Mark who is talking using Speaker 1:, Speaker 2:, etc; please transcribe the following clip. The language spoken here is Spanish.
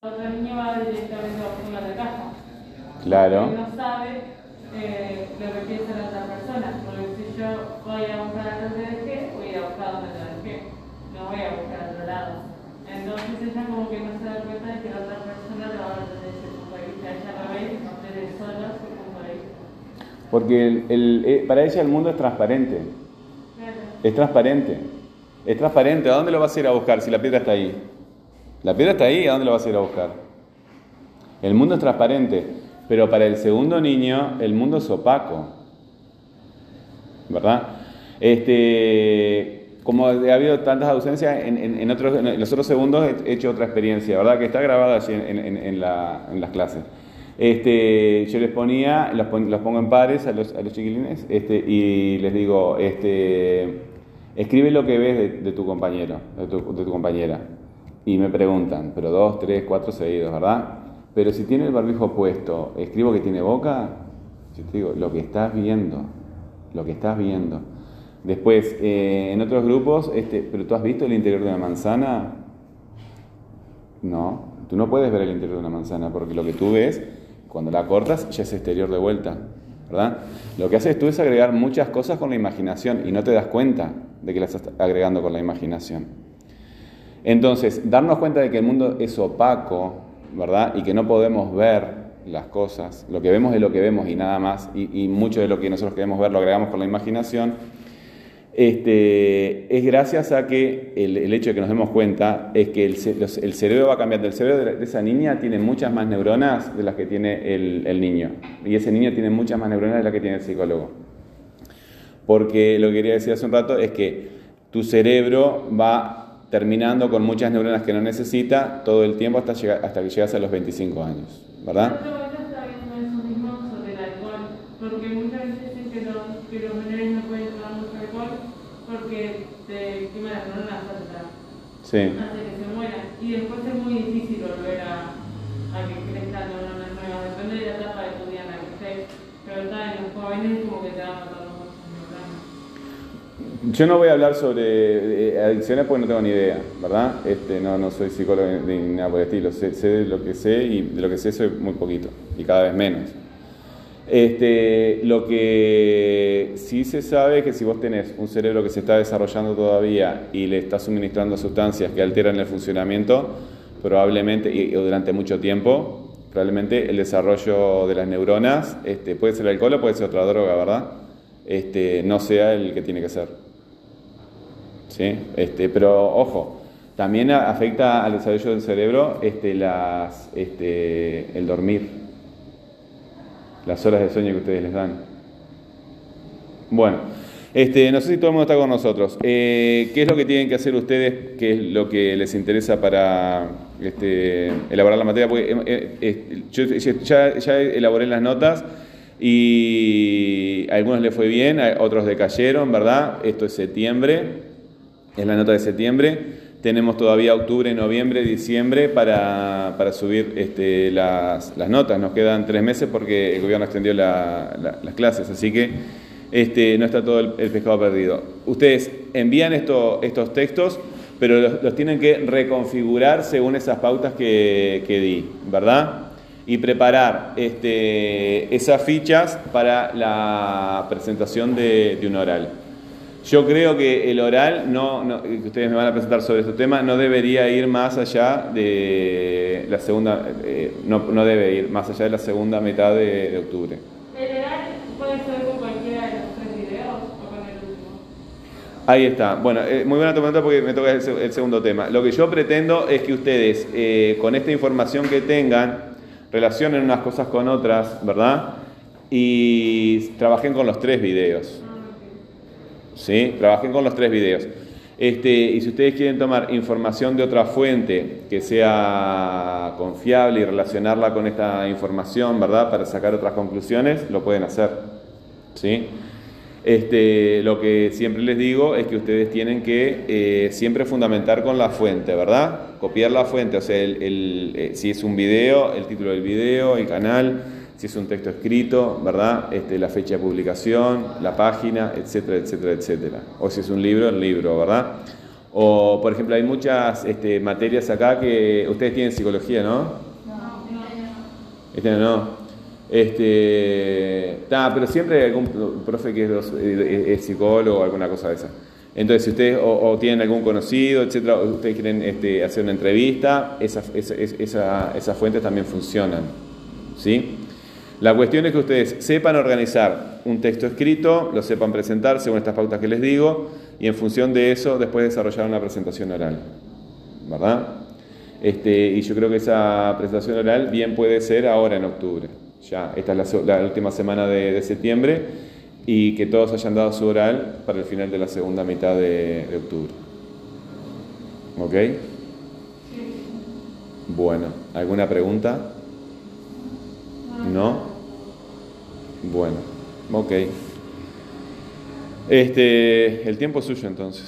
Speaker 1: El otro niño va directamente a buscar de casa.
Speaker 2: Claro.
Speaker 1: Porque no sabe eh, lo que piensa la otra persona. Porque si yo voy a buscar a donde dejé, voy a buscar donde lo dejé. No voy a buscar a otro lado. Entonces ella como que no se da cuenta de que la otra persona lo va a ver desde ese punto de vista. Ella lo ve desde solo su punto de vista.
Speaker 2: Porque el- el- eh, para ella el mundo es transparente.
Speaker 1: Claro.
Speaker 2: Es transparente. Es transparente. ¿A dónde lo vas a ir a buscar si la piedra está ahí? La piedra está ahí, ¿a dónde lo vas a ir a buscar? El mundo es transparente. Pero para el segundo niño, el mundo es opaco. ¿Verdad? Este, como ha habido tantas ausencias, en, otros, en los otros segundos he hecho otra experiencia, ¿verdad? Que está grabada allí en, la- las clases. Este, yo les ponía, los, pon- los pongo en pares a los, chiquilines este, y les digo, este, escribe lo que ves de, tu compañero, de tu compañera. Y me preguntan, pero dos, tres, cuatro seguidos, ¿verdad? Pero si tiene el barbijo puesto, ¿escribo que tiene boca? Yo te digo, lo que estás viendo, lo que estás viendo. Después, eh, en otros grupos, este, ¿pero tú has visto el interior de una manzana? No, tú no puedes ver el interior de una manzana porque lo que tú ves, cuando la cortas, ya es exterior de vuelta, ¿verdad? Lo que haces tú es agregar muchas cosas con la imaginación y no te das cuenta de que las estás agregando con la imaginación. Entonces, darnos cuenta de que el mundo es opaco, ¿verdad? Y que no podemos ver las cosas, lo que vemos es lo que vemos y nada más, y, mucho de lo que nosotros queremos ver lo agregamos con la imaginación, este, es gracias a que el, hecho de que nos demos cuenta es que el, cerebro va cambiando. El cerebro de esa niña tiene muchas más neuronas de las que tiene el, el niño. Y ese niño tiene muchas más neuronas de las que tiene el psicólogo. Porque lo que quería decir hace un rato es que tu cerebro va terminando con muchas neuronas que no necesita todo el tiempo hasta, llegar, hasta que llegas a los 25 años. ¿Verdad?
Speaker 1: Otro momento está viendo eso mismo sobre el alcohol, porque muchas veces dicen que los, que los menores no pueden tomar mucho alcohol porque te quema las neuronas altas,
Speaker 2: Sí.
Speaker 1: hace que se mueran. Y después es muy difícil volver a, a que crezcan neuronas nuevas, depende de la etapa de tu día en la que estés. Pero está en los jóvenes como que te va muchas neuronas.
Speaker 2: Yo no voy a hablar sobre eh, adicciones porque no tengo ni idea, ¿verdad? Este, no, no soy psicólogo ni nada por el estilo. Sé, sé de lo que sé y de lo que sé soy muy poquito y cada vez menos. Este, lo que sí se sabe es que si vos tenés un cerebro que se está desarrollando todavía y le estás suministrando sustancias que alteran el funcionamiento, probablemente, y, y durante mucho tiempo, probablemente el desarrollo de las neuronas, este, puede ser alcohol o puede ser otra droga, ¿verdad? Este, no sea el que tiene que ser. ¿Sí? Este, pero ojo, también afecta al desarrollo del cerebro este, las, este, el dormir las horas de sueño que ustedes les dan. Bueno, este, no sé si todo el mundo está con nosotros. Eh, ¿Qué es lo que tienen que hacer ustedes? ¿Qué es lo que les interesa para este, elaborar la materia? Porque eh, eh, eh, yo ya, ya elaboré las notas y a algunos les fue bien, a otros decayeron, ¿verdad? Esto es septiembre, es la nota de septiembre. Tenemos todavía octubre, noviembre, diciembre para, para subir este, las, las notas. Nos quedan tres meses porque el gobierno extendió la- la- las clases, así que este, no está todo el, el pescado perdido. Ustedes envían esto- estos textos, pero los, los tienen que reconfigurar según esas pautas que, que di, ¿verdad? Y preparar este, esas fichas para la presentación de, de un oral. Yo creo que el oral, no, no- que ustedes me van a presentar sobre este tema, no debería ir más allá de la segunda, eh, no, no debe ir más allá de la segunda mitad de, de octubre.
Speaker 1: ¿El oral puede ser con cualquiera de los tres videos o con el último?
Speaker 2: Ahí está. Bueno, eh, muy buena tu pregunta porque me toca el, el segundo tema. Lo que yo pretendo es que ustedes, eh, con esta información que tengan, relacionen unas cosas con otras, ¿verdad? Y trabajen con los tres videos. ¿Sí? Trabajen con los tres videos. Este, y si ustedes quieren tomar información de otra fuente que sea confiable y relacionarla con esta información, ¿verdad? Para sacar otras conclusiones, lo pueden hacer, ¿sí? Este, lo que siempre les digo es que ustedes tienen que eh, siempre fundamentar con la fuente, ¿verdad? Copiar la fuente, o sea, el- el, eh, si es un video, el título del video, el canal, si es un texto escrito, ¿verdad? Este, la fecha de publicación, la página, etcétera, etcétera, etcétera. O si es un libro, el libro, ¿verdad? O, por ejemplo, hay muchas este, materias acá que ustedes tienen psicología, ¿no?
Speaker 3: No,
Speaker 2: Este no. Este, ta, pero siempre hay algún profe que es, dos- eh, es psicólogo o alguna cosa de esa. Entonces, si ustedes o, o tienen algún conocido, etcétera, o ustedes quieren este, hacer una entrevista, esas, esa- esa- esas fuentes también funcionan. ¿Sí? La cuestión es que ustedes sepan organizar un texto escrito, lo sepan presentar según estas pautas que les digo, y en función de eso, después desarrollar una presentación oral. ¿Verdad? Este, y yo creo que esa presentación oral bien puede ser ahora en octubre. Ya, esta es la, última semana de, de septiembre y que todos hayan dado su oral para el final de la segunda mitad de, de octubre. ¿Ok? Bueno, ¿alguna pregunta? ¿No? Bueno, ok. Este, el tiempo es suyo entonces.